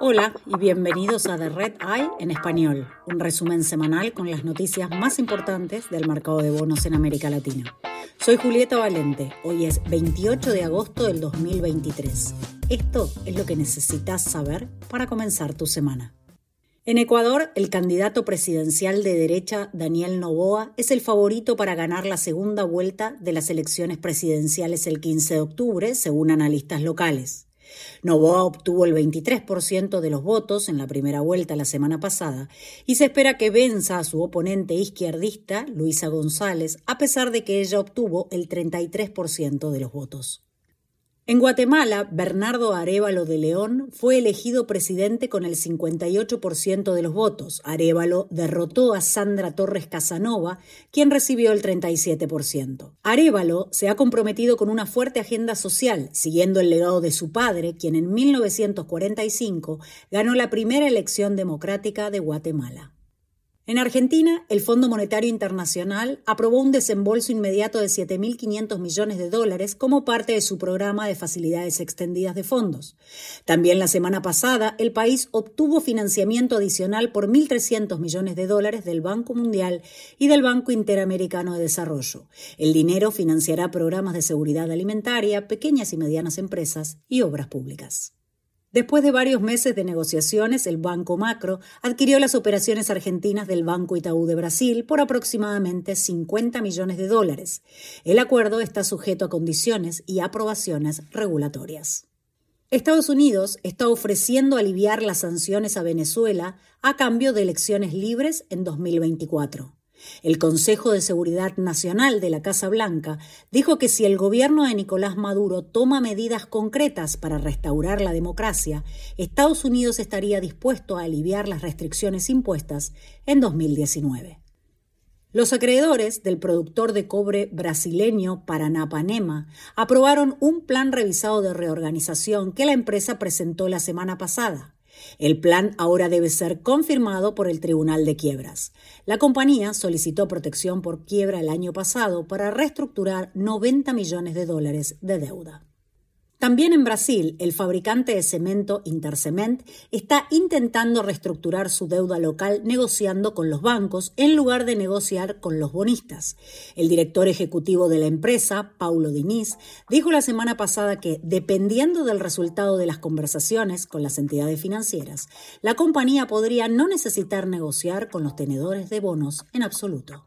Hola y bienvenidos a The Red Eye en español, un resumen semanal con las noticias más importantes del mercado de bonos en América Latina. Soy Julieta Valente, hoy es 28 de agosto del 2023. Esto es lo que necesitas saber para comenzar tu semana. En Ecuador, el candidato presidencial de derecha, Daniel Novoa, es el favorito para ganar la segunda vuelta de las elecciones presidenciales el 15 de octubre, según analistas locales. Novoa obtuvo el 23% de los votos en la primera vuelta la semana pasada y se espera que venza a su oponente izquierdista, Luisa González, a pesar de que ella obtuvo el 33% de los votos. En Guatemala, Bernardo Arevalo de León fue elegido presidente con el 58% de los votos. Arevalo derrotó a Sandra Torres Casanova, quien recibió el 37%. Arevalo se ha comprometido con una fuerte agenda social, siguiendo el legado de su padre, quien en 1945 ganó la primera elección democrática de Guatemala. En Argentina, el Fondo Monetario Internacional aprobó un desembolso inmediato de 7.500 millones de dólares como parte de su programa de facilidades extendidas de fondos. También la semana pasada, el país obtuvo financiamiento adicional por 1.300 millones de dólares del Banco Mundial y del Banco Interamericano de Desarrollo. El dinero financiará programas de seguridad alimentaria, pequeñas y medianas empresas y obras públicas. Después de varios meses de negociaciones, el Banco Macro adquirió las operaciones argentinas del Banco Itaú de Brasil por aproximadamente 50 millones de dólares. El acuerdo está sujeto a condiciones y aprobaciones regulatorias. Estados Unidos está ofreciendo aliviar las sanciones a Venezuela a cambio de elecciones libres en 2024. El Consejo de Seguridad Nacional de la Casa Blanca dijo que si el gobierno de Nicolás Maduro toma medidas concretas para restaurar la democracia, Estados Unidos estaría dispuesto a aliviar las restricciones impuestas en 2019. Los acreedores del productor de cobre brasileño Paranapanema aprobaron un plan revisado de reorganización que la empresa presentó la semana pasada. El plan ahora debe ser confirmado por el Tribunal de Quiebras. La compañía solicitó protección por quiebra el año pasado para reestructurar 90 millones de dólares de deuda. También en Brasil, el fabricante de cemento Intercement está intentando reestructurar su deuda local negociando con los bancos en lugar de negociar con los bonistas. El director ejecutivo de la empresa, Paulo Diniz, dijo la semana pasada que, dependiendo del resultado de las conversaciones con las entidades financieras, la compañía podría no necesitar negociar con los tenedores de bonos en absoluto.